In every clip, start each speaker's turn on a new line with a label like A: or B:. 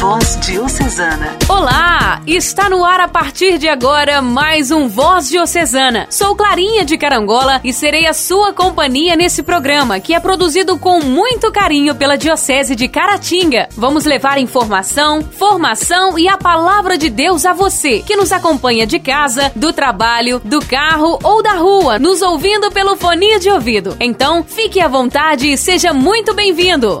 A: Voz Diocesana.
B: Olá! Está no ar a partir de agora mais um Voz Diocesana. Sou Clarinha de Carangola e serei a sua companhia nesse programa, que é produzido com muito carinho pela Diocese de Caratinga. Vamos levar informação, formação e a palavra de Deus a você, que nos acompanha de casa, do trabalho, do carro ou da rua, nos ouvindo pelo fone de ouvido. Então, fique à vontade e seja muito bem-vindo!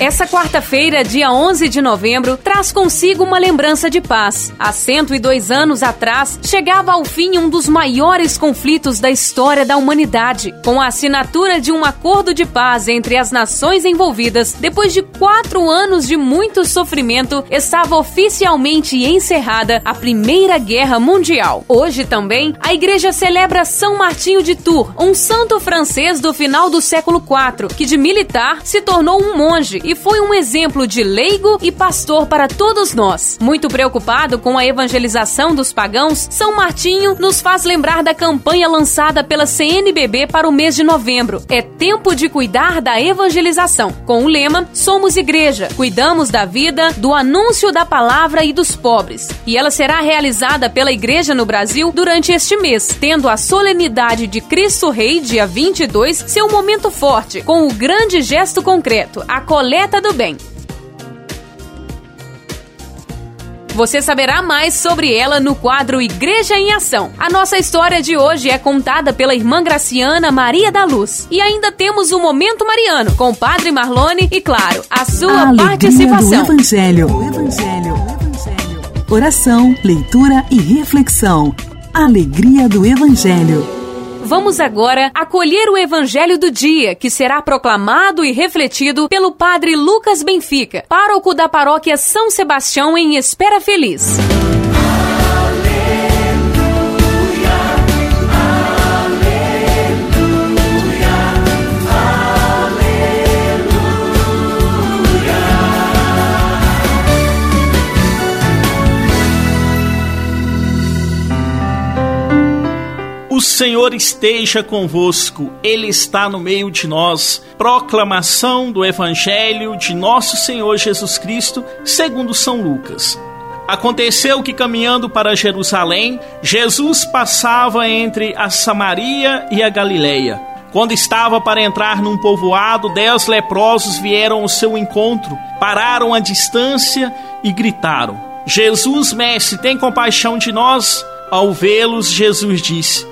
B: Essa quarta-feira, dia 11 de novembro, traz consigo uma lembrança de paz. Há 102 anos atrás, chegava ao fim um dos maiores conflitos da história da humanidade. Com a assinatura de um acordo de paz entre as nações envolvidas, depois de quatro anos de muito sofrimento, estava oficialmente encerrada a Primeira Guerra Mundial. Hoje também, a igreja celebra São Martinho de Tours, um santo francês do final do século IV, que de militar se tornou um monge e foi um exemplo de leigo e pastor para todos nós. Muito preocupado com a evangelização dos pagãos, São Martinho nos faz lembrar da campanha lançada pela CNBB para o mês de novembro. É tempo de cuidar da evangelização. Com o lema Somos Igreja, cuidamos da vida, do anúncio da palavra e dos pobres. E ela será realizada pela Igreja no Brasil durante este mês, tendo a solenidade de Cristo Rei, dia 22, seu momento forte, com o grande gesto concreto, a coleta coleta do bem. Você saberá mais sobre ela no quadro Igreja em Ação. A nossa história de hoje é contada pela irmã Graciana Maria da Luz. E ainda temos o Momento Mariano, com o Padre Marlone e, claro, a sua
A: a
B: participação.
A: Do Evangelho. O Evangelho. O Evangelho. Oração, leitura e reflexão. Alegria do Evangelho.
B: Vamos agora acolher o Evangelho do dia, que será proclamado e refletido pelo Padre Lucas Benfica, pároco da paróquia São Sebastião em Espera Feliz.
C: O Senhor esteja convosco, Ele está no meio de nós. Proclamação do Evangelho de Nosso Senhor Jesus Cristo, segundo São Lucas. Aconteceu que, caminhando para Jerusalém, Jesus passava entre a Samaria e a Galileia. Quando estava para entrar num povoado, dez leprosos vieram ao seu encontro, pararam à distância e gritaram: Jesus, mestre, tem compaixão de nós? Ao vê-los, Jesus disse: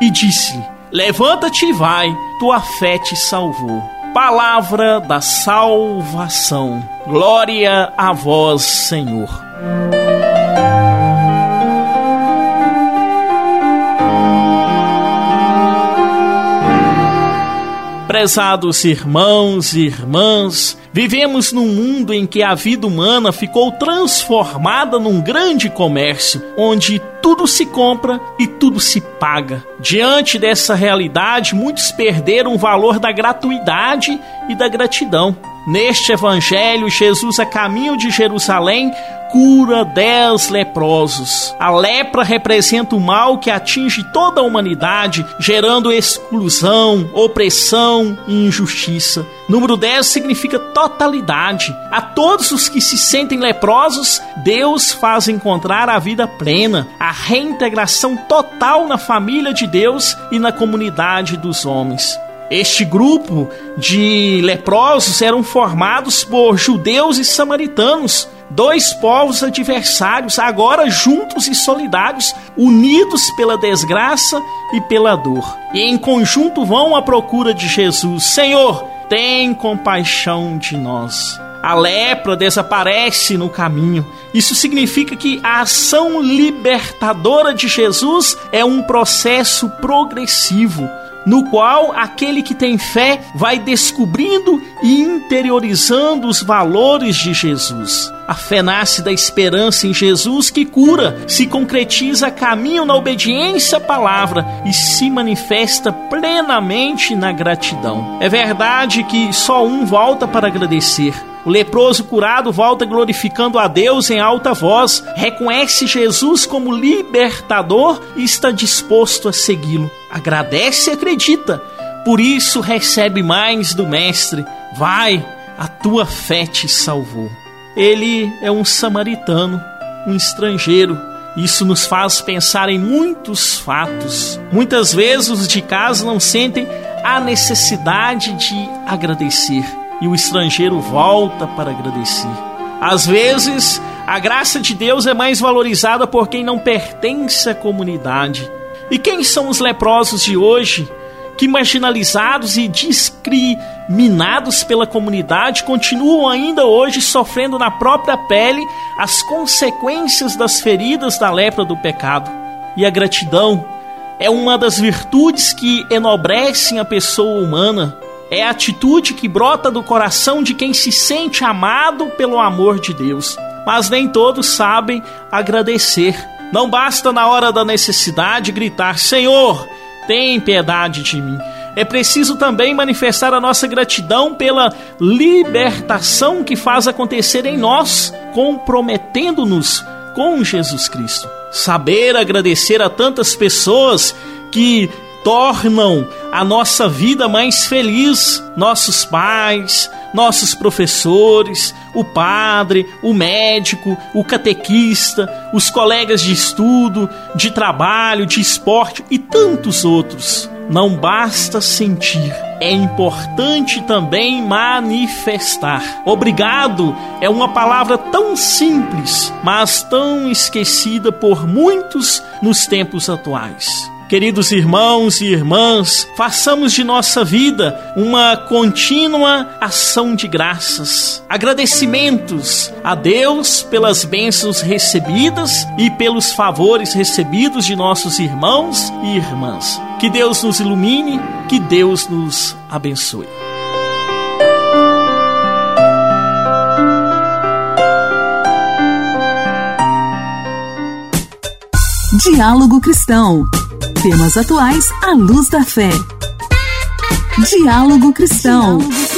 C: E disse-lhe: Levanta-te e vai, tua fé te salvou. Palavra da salvação. Glória a vós, Senhor. Prezados irmãos e irmãs, vivemos num mundo em que a vida humana ficou transformada num grande comércio, onde tudo se compra e tudo se paga. Diante dessa realidade, muitos perderam o valor da gratuidade e da gratidão. Neste evangelho, Jesus, a caminho de Jerusalém, cura dez leprosos. A lepra representa o mal que atinge toda a humanidade, gerando exclusão, opressão e injustiça. Número 10 significa totalidade. A todos os que se sentem leprosos, Deus faz encontrar a vida plena, a reintegração total na família de Deus e na comunidade dos homens. Este grupo de leprosos eram formados por judeus e samaritanos, dois povos adversários, agora juntos e solidários, unidos pela desgraça e pela dor. E em conjunto vão à procura de Jesus: Senhor, tem compaixão de nós. A lepra desaparece no caminho. Isso significa que a ação libertadora de Jesus é um processo progressivo no qual aquele que tem fé vai descobrindo e interiorizando os valores de Jesus. A fé nasce da esperança em Jesus que cura, se concretiza caminho na obediência à palavra e se manifesta plenamente na gratidão. É verdade que só um volta para agradecer. O leproso curado volta glorificando a Deus em alta voz, reconhece Jesus como libertador e está disposto a segui-lo. Agradece e acredita, por isso recebe mais do Mestre. Vai, a tua fé te salvou. Ele é um samaritano, um estrangeiro. Isso nos faz pensar em muitos fatos. Muitas vezes os de casa não sentem a necessidade de agradecer e o estrangeiro volta para agradecer. Às vezes, a graça de Deus é mais valorizada por quem não pertence à comunidade. E quem são os leprosos de hoje que, marginalizados e discriminados pela comunidade, continuam ainda hoje sofrendo na própria pele as consequências das feridas da lepra do pecado? E a gratidão é uma das virtudes que enobrecem a pessoa humana é a atitude que brota do coração de quem se sente amado pelo amor de Deus. Mas nem todos sabem agradecer. Não basta na hora da necessidade gritar: Senhor, tem piedade de mim. É preciso também manifestar a nossa gratidão pela libertação que faz acontecer em nós, comprometendo-nos com Jesus Cristo. Saber agradecer a tantas pessoas que tornam a nossa vida mais feliz. Nossos pais, nossos professores, o padre, o médico, o catequista, os colegas de estudo, de trabalho, de esporte e tantos outros. Não basta sentir, é importante também manifestar. Obrigado é uma palavra tão simples, mas tão esquecida por muitos nos tempos atuais. Queridos irmãos e irmãs, façamos de nossa vida uma contínua ação de graças, agradecimentos a Deus pelas bênçãos recebidas e pelos favores recebidos de nossos irmãos e irmãs. Que Deus nos ilumine, que Deus nos abençoe.
A: Diálogo Cristão. Temas atuais à luz da fé. Diálogo Cristão. Diálogo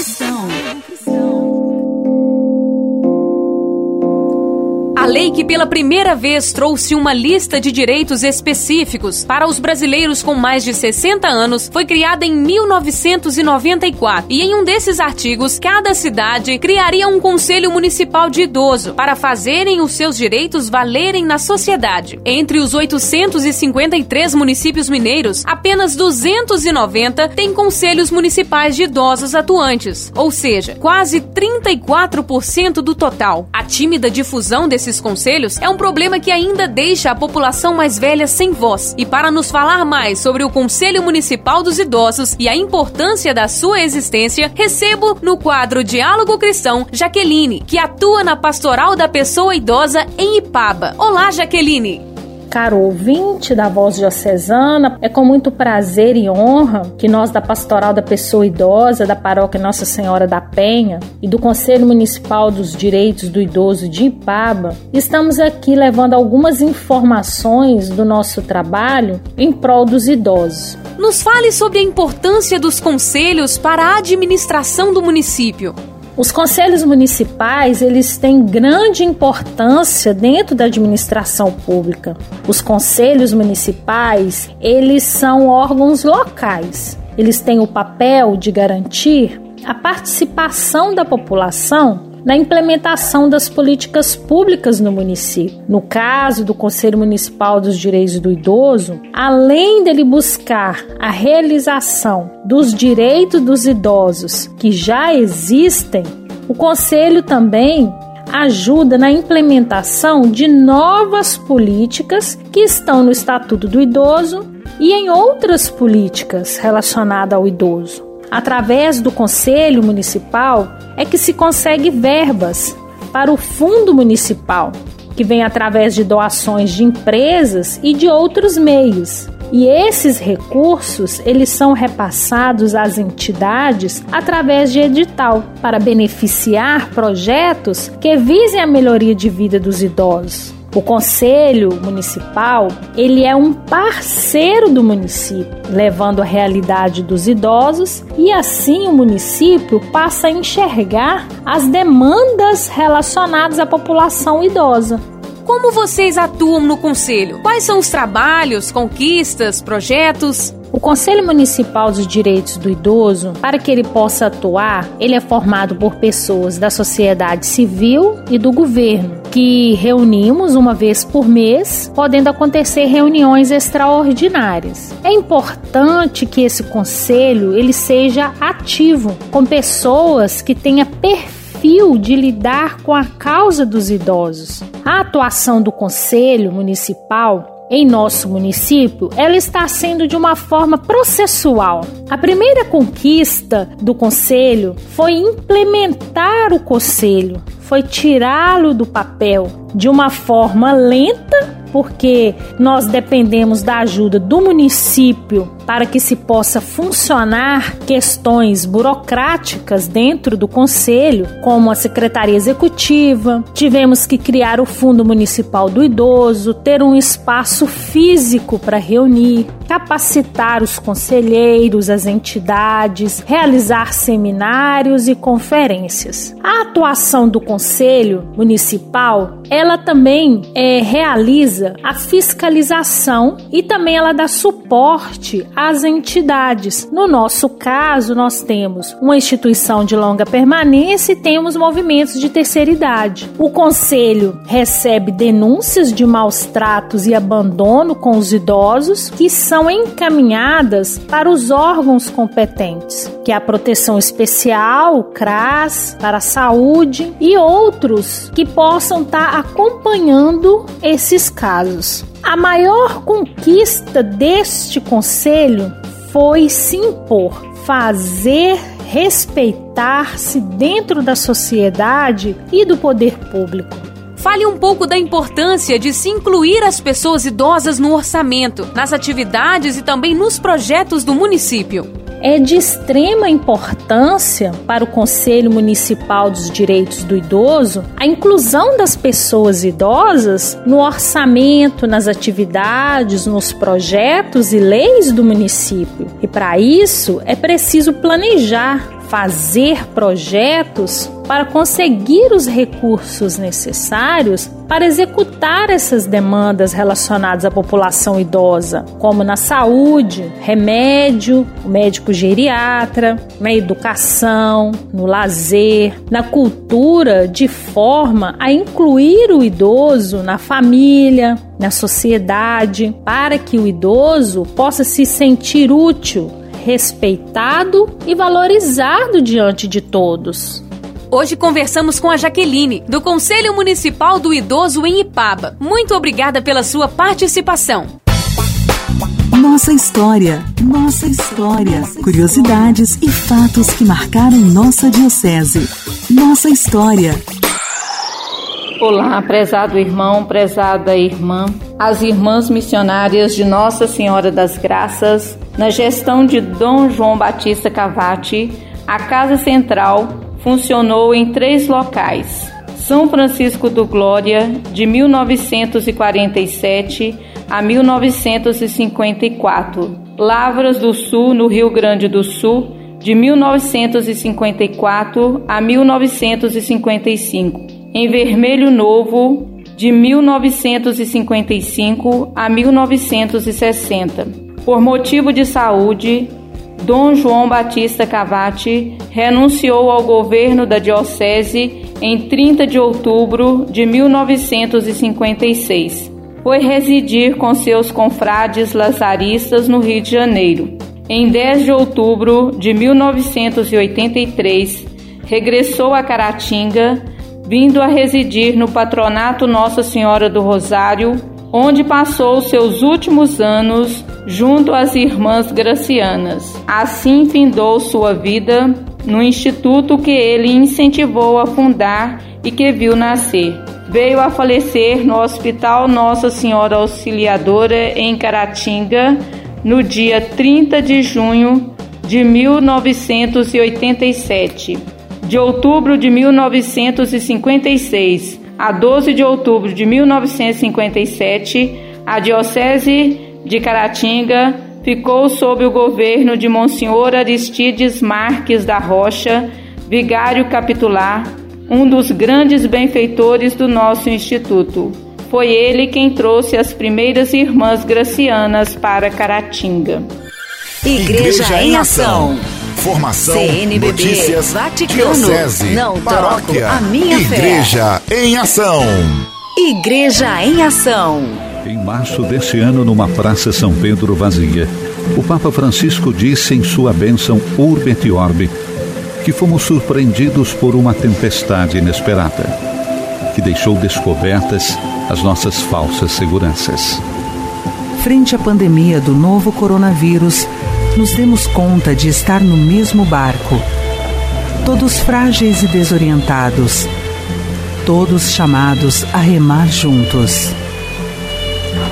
B: lei que pela primeira vez trouxe uma lista de direitos específicos para os brasileiros com mais de 60 anos foi criada em 1994. E em um desses artigos, cada cidade criaria um conselho municipal de idoso para fazerem os seus direitos valerem na sociedade. Entre os 853 municípios mineiros, apenas 290 têm conselhos municipais de idosos atuantes, ou seja, quase 34% do total. A tímida difusão desses conselhos é um problema que ainda deixa a população mais velha sem voz. E para nos falar mais sobre o Conselho Municipal dos Idosos e a importância da sua existência, recebo no quadro Diálogo Cristão Jaqueline, que atua na Pastoral da Pessoa Idosa em Ipaba. Olá, Jaqueline!
D: Caro ouvinte da Voz Diocesana, é com muito prazer e honra que nós da Pastoral da Pessoa Idosa, da Paróquia Nossa Senhora da Penha e do Conselho Municipal dos Direitos do Idoso de Ipaba, estamos aqui levando algumas informações do nosso trabalho em prol dos idosos.
B: Nos fale sobre a importância dos conselhos para a administração do município.
D: Os conselhos municipais, eles têm grande importância dentro da administração pública. Os conselhos municipais, eles são órgãos locais. Eles têm o papel de garantir a participação da população na implementação das políticas públicas no município. No caso do Conselho Municipal dos Direitos do Idoso, além dele buscar a realização dos direitos dos idosos que já existem, o Conselho também ajuda na implementação de novas políticas que estão no Estatuto do Idoso e em outras políticas relacionadas ao idoso. Através do Conselho Municipal, é que se consegue verbas para o Fundo Municipal, que vem através de doações de empresas e de outros meios. E esses recursos, eles são repassados às entidades através de edital para beneficiar projetos que visem a melhoria de vida dos idosos. O conselho municipal, ele é um parceiro do município, levando a realidade dos idosos e assim o município passa a enxergar as demandas relacionadas à população idosa.
B: Como vocês atuam no conselho? Quais são os trabalhos, conquistas, projetos?
D: O Conselho Municipal dos Direitos do Idoso, para que ele possa atuar, ele é formado por pessoas da sociedade civil e do governo, que reunimos uma vez por mês, podendo acontecer reuniões extraordinárias. É importante que esse conselho ele seja ativo, com pessoas que tenham perfil desafio de lidar com a causa dos idosos. A atuação do Conselho Municipal em nosso município, ela está sendo de uma forma processual. A primeira conquista do conselho foi implementar o conselho, foi tirá-lo do papel de uma forma lenta porque nós dependemos da ajuda do município para que se possa funcionar questões burocráticas dentro do conselho, como a secretaria executiva. Tivemos que criar o Fundo Municipal do Idoso, ter um espaço físico para reunir, capacitar os conselheiros, as entidades, realizar seminários e conferências. A atuação do conselho municipal, ela também é, realiza a fiscalização e também ela dá suporte às entidades. No nosso caso, nós temos uma instituição de longa permanência e temos movimentos de terceira idade. O conselho recebe denúncias de maus tratos e abandono com os idosos que são encaminhadas para os órgãos competentes, que é a proteção especial, o CRAS, para a saúde e outros que possam estar acompanhando esses casos. A maior conquista deste conselho foi se impor, fazer respeitar-se dentro da sociedade e do poder público.
B: Fale um pouco da importância de se incluir as pessoas idosas no orçamento, nas atividades e também nos projetos do município
D: é de extrema importância para o Conselho Municipal dos Direitos do Idoso a inclusão das pessoas idosas no orçamento, nas atividades, nos projetos e leis do município. E para isso é preciso planejar fazer projetos para conseguir os recursos necessários para executar essas demandas relacionadas à população idosa, como na saúde, remédio, médico geriatra, na educação, no lazer, na cultura, de forma a incluir o idoso na família, na sociedade, para que o idoso possa se sentir útil respeitado e valorizado diante de todos.
B: Hoje conversamos com a Jaqueline, do Conselho Municipal do Idoso em Ipaba. Muito obrigada pela sua participação.
A: Nossa história, nossa história. Curiosidades e fatos que marcaram nossa Diocese. Nossa história.
E: Olá, prezado irmão, prezada irmã, as irmãs missionárias de Nossa Senhora das Graças na gestão de Dom João Batista Cavati, a Casa Central funcionou em três locais: São Francisco do Glória, de 1947 a 1954, Lavras do Sul, no Rio Grande do Sul, de 1954 a 1955, em Vermelho Novo, de 1955 a 1960 por motivo de saúde, Dom João Batista Cavati renunciou ao governo da Diocese em 30 de outubro de 1956. Foi residir com seus confrades lazaristas no Rio de Janeiro. Em 10 de outubro de 1983, regressou a Caratinga, vindo a residir no patronato Nossa Senhora do Rosário, onde passou seus últimos anos junto às irmãs gracianas. Assim findou sua vida no instituto que ele incentivou a fundar e que viu nascer. Veio a falecer no Hospital Nossa Senhora Auxiliadora em Caratinga no dia 30 de junho de 1987. De outubro de 1956 a 12 de outubro de 1957, a Diocese de Caratinga ficou sob o governo de Monsenhor Aristides Marques da Rocha, vigário capitular, um dos grandes benfeitores do nosso instituto. Foi ele quem trouxe as primeiras irmãs gracianas para Caratinga.
A: Igreja, Igreja em Ação.
F: Formação,
A: CNBB,
F: notícias,
A: Vaticano,
F: diocese,
A: não
F: paróquia,
A: a minha
F: Igreja
A: fé.
F: em Ação.
A: Igreja em Ação.
G: Em março deste ano, numa praça São Pedro vazia, o Papa Francisco disse em sua bênção Urbe et Orbe que fomos surpreendidos por uma tempestade inesperada, que deixou descobertas as nossas falsas seguranças.
H: Frente à pandemia do novo coronavírus, nos demos conta de estar no mesmo barco. Todos frágeis e desorientados. Todos chamados a remar juntos.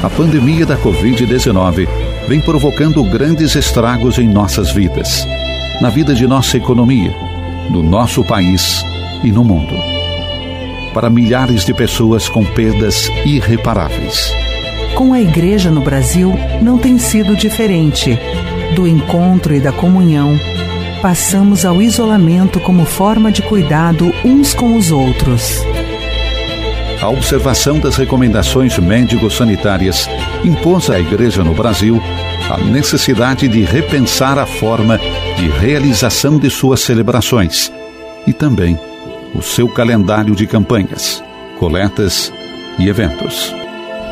G: A pandemia da Covid-19 vem provocando grandes estragos em nossas vidas, na vida de nossa economia, no nosso país e no mundo. Para milhares de pessoas com perdas irreparáveis.
H: Com a igreja no Brasil, não tem sido diferente. Do encontro e da comunhão, passamos ao isolamento como forma de cuidado uns com os outros.
G: A observação das recomendações médico-sanitárias impôs à Igreja no Brasil a necessidade de repensar a forma de realização de suas celebrações e também o seu calendário de campanhas, coletas e eventos.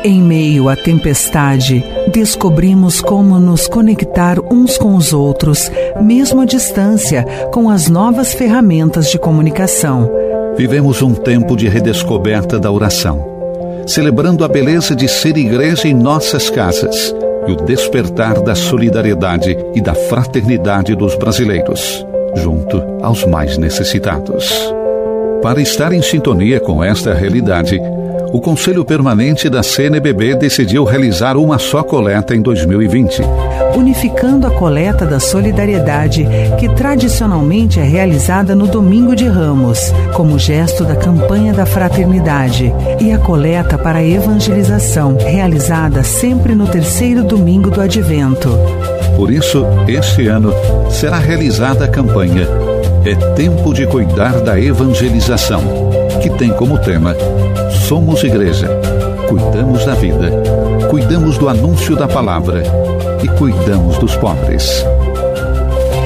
H: Em meio à tempestade, descobrimos como nos conectar uns com os outros, mesmo à distância, com as novas ferramentas de comunicação.
G: Vivemos um tempo de redescoberta da oração, celebrando a beleza de ser igreja em nossas casas e o despertar da solidariedade e da fraternidade dos brasileiros, junto aos mais necessitados. Para estar em sintonia com esta realidade, o Conselho Permanente da CNBB decidiu realizar uma só coleta em 2020.
H: Unificando a coleta da solidariedade, que tradicionalmente é realizada no Domingo de Ramos, como gesto da campanha da fraternidade, e a coleta para a evangelização, realizada sempre no terceiro domingo do Advento.
G: Por isso, este ano será realizada a campanha É Tempo de Cuidar da Evangelização, que tem como tema Somos Igreja. Cuidamos da vida, cuidamos do anúncio da palavra e cuidamos dos pobres.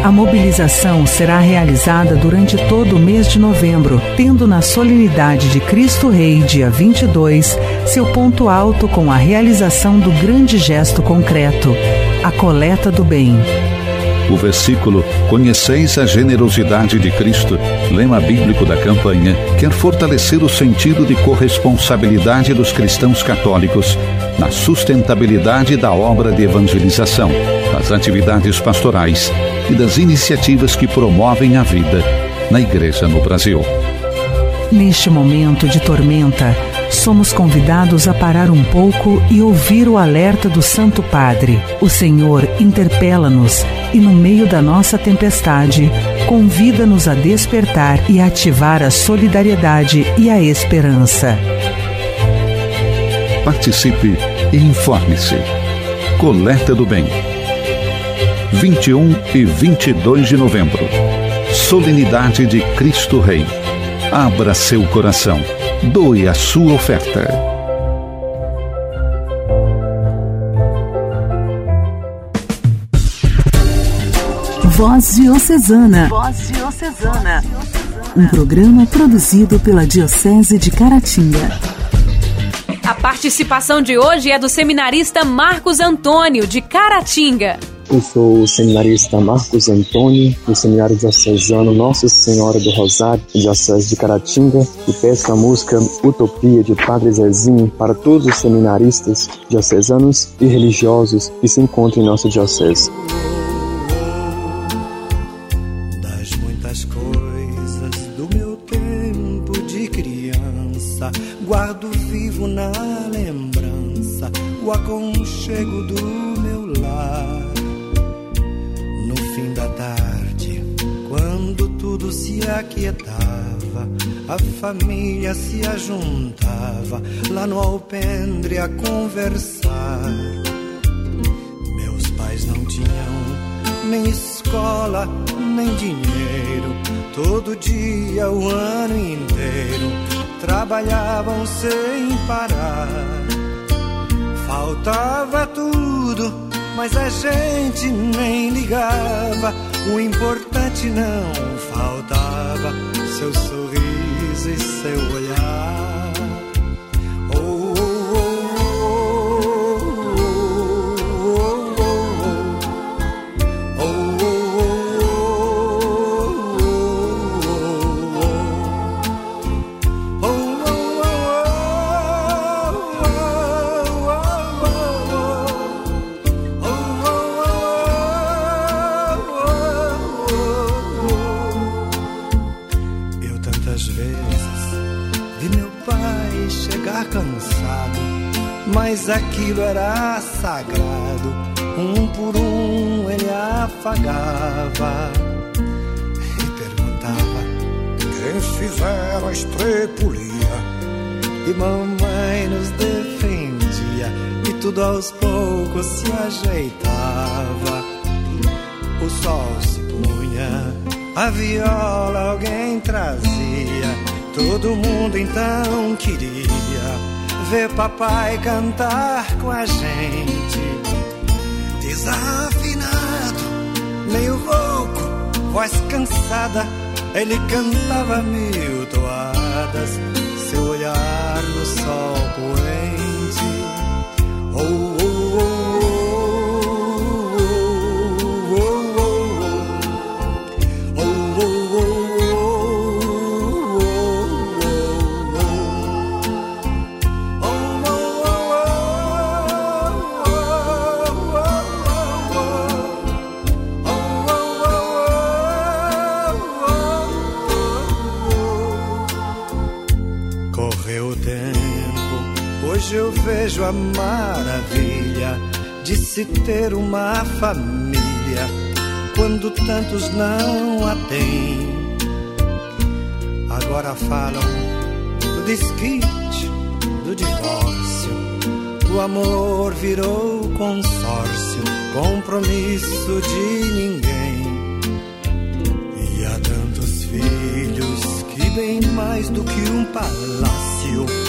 H: A mobilização será realizada durante todo o mês de novembro, tendo na solenidade de Cristo Rei, dia 22, seu ponto alto com a realização do grande gesto concreto, a coleta do bem.
G: O versículo Conheceis a generosidade de Cristo, lema bíblico da campanha, quer fortalecer o sentido de corresponsabilidade dos cristãos católicos na sustentabilidade da obra de evangelização, das atividades pastorais e das iniciativas que promovem a vida na Igreja no Brasil.
H: Neste momento de tormenta, somos convidados a parar um pouco e ouvir o alerta do Santo Padre. O Senhor interpela-nos e, no meio da nossa tempestade, convida-nos a despertar e ativar a solidariedade e a esperança.
G: Participe e informe-se. Coleta do Bem. 21 e 22 de novembro. Solenidade de Cristo Rei. Abra seu coração. Doe a sua oferta.
A: Voz Diocesana. Voz Diocesana. Um programa produzido pela Diocese de Caratinga.
B: A participação de hoje é do seminarista Marcos Antônio, de Caratinga.
F: Eu sou o seminarista Marcos Antônio, do Seminário Diocesano Nossa Senhora do Rosário, Diocese de Caratinga, e peço a música Utopia de Padre Zezinho para todos os seminaristas diocesanos e religiosos que se encontram em nossa diocese.
I: Das muitas coisas do meu tempo de criança, guardo vivo na lembrança o aconchego do aquietava, a família se ajuntava lá no alpendre a conversar. Meus pais não tinham nem escola, nem dinheiro, todo dia, o ano inteiro, trabalhavam sem parar. Faltava tudo mas a gente nem ligava. O importante não faltava: seu sorriso e seu olhar. Mas aquilo era sagrado. Um por um ele afagava e perguntava: Quem fizeram a estrepulia? E mamãe nos defendia, e tudo aos poucos se ajeitava. O sol se punha, a viola alguém trazia, todo mundo então queria ver papai cantar com a gente. Desafinado, meio rouco, voz cansada, ele cantava mil toadas, seu olhar no sol poente. Oh, vejo a maravilha de se ter uma família quando tantos não a têm. Agora falam do desquite, do divórcio. O amor virou consórcio, compromisso de ninguém. E há tantos filhos que bem mais do que um palácio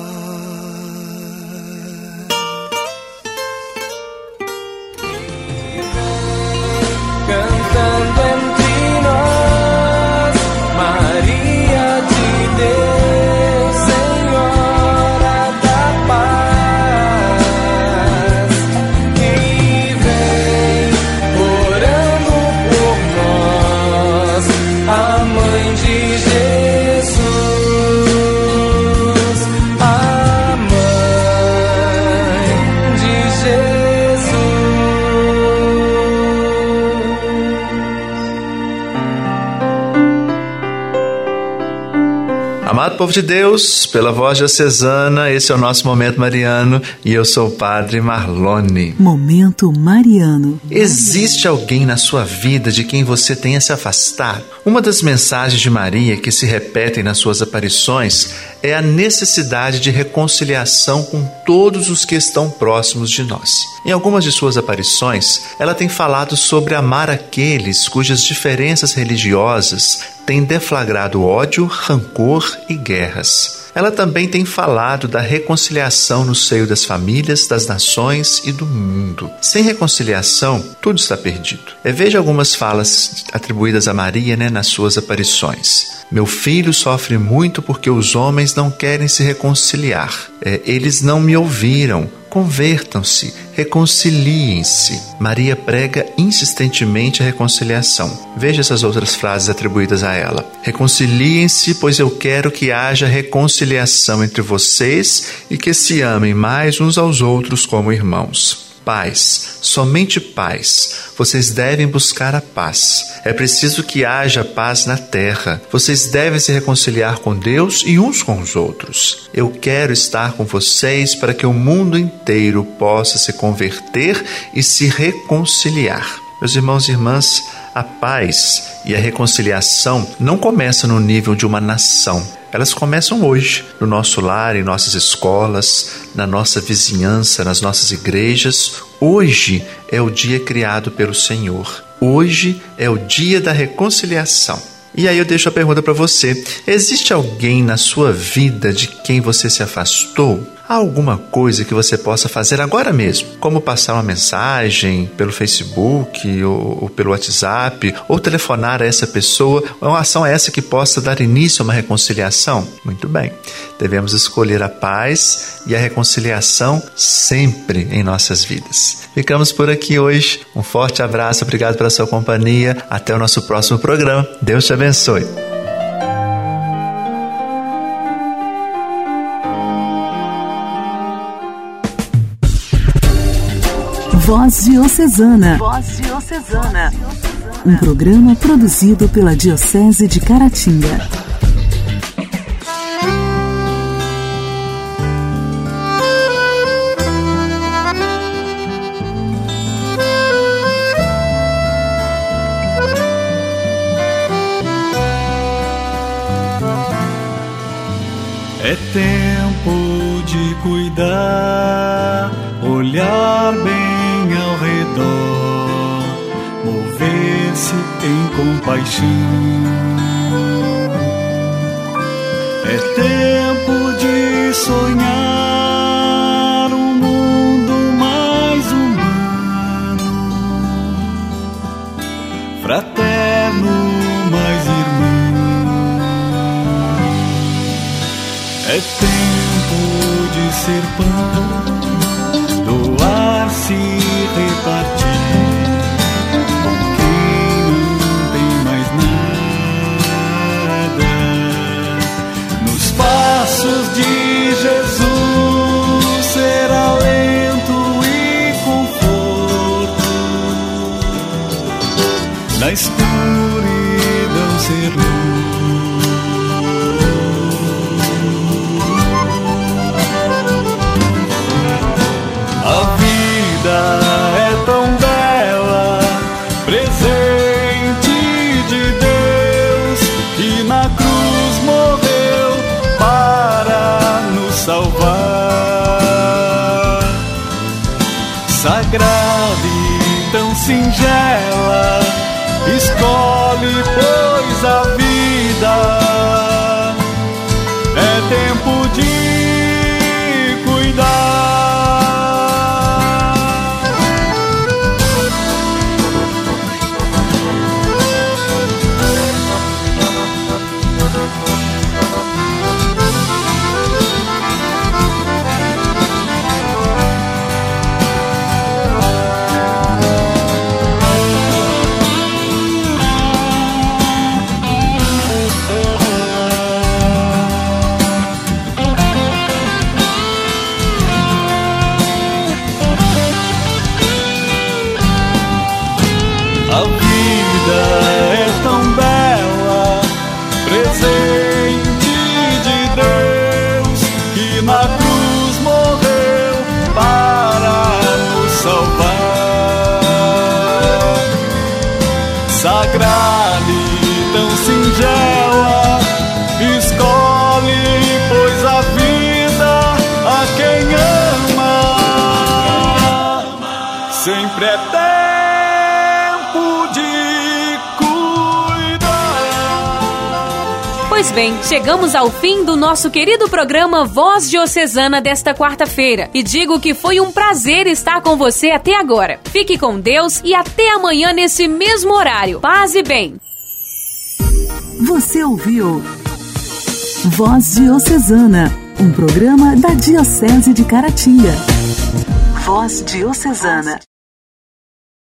J: Povo de Deus, pela voz diocesana, esse é o nosso Momento Mariano e eu sou o Padre Marlone.
A: Momento Mariano.
J: Existe alguém na sua vida de quem você tenha se afastado? Uma das mensagens de Maria que se repetem nas suas aparições é a necessidade de reconciliação com todos os que estão próximos de nós. Em algumas de suas aparições, ela tem falado sobre amar aqueles cujas diferenças religiosas tem deflagrado ódio, rancor e guerras. Ela também tem falado da reconciliação no seio das famílias, das nações e do mundo. Sem reconciliação, tudo está perdido. É, veja algumas falas atribuídas a Maria né, nas suas aparições. Meu filho sofre muito porque os homens não querem se reconciliar. É, eles não me ouviram Convertam-se, reconciliem-se. Maria prega insistentemente a reconciliação. Veja essas outras frases atribuídas a ela. Reconciliem-se, pois eu quero que haja reconciliação entre vocês e que se amem mais uns aos outros como irmãos. Paz, somente paz. Vocês devem buscar a paz. É preciso que haja paz na terra. Vocês devem se reconciliar com Deus e uns com os outros. Eu quero estar com vocês para que o mundo inteiro possa se converter e se reconciliar. Meus irmãos e irmãs, a paz e a reconciliação não começam no nível de uma nação elas começam hoje, no nosso lar, em nossas escolas, na nossa vizinhança, nas nossas igrejas. Hoje é o dia criado pelo Senhor. Hoje é o dia da reconciliação. E aí eu deixo a pergunta para você: existe alguém na sua vida de quem você se afastou? Há alguma coisa que você possa fazer agora mesmo, como passar uma mensagem pelo Facebook ou, ou pelo WhatsApp, ou telefonar a essa pessoa, uma ação essa que possa dar início a uma reconciliação? Muito bem, devemos escolher a paz e a reconciliação sempre em nossas vidas. Ficamos por aqui hoje. Um forte abraço, obrigado pela sua companhia. Até o nosso próximo programa. Deus te abençoe.
H: Voz Diocesana. Voz Diocesana. Um programa produzido pela Diocese de Caratinga.
K: É tempo de cuidar, olhar bem redor, mover-se em compaixão. É tempo de sonhar salvar. Sagrada e tão singela, escolhe, pois, a
B: vida. Bem, chegamos ao fim do nosso querido programa Voz Diocesana desta quarta-feira e digo que foi um prazer estar com você até agora. Fique com Deus e até amanhã nesse mesmo horário. Paz e bem.
H: Você ouviu Voz Diocesana, um programa da Diocese de Caratinga. Voz Diocesana.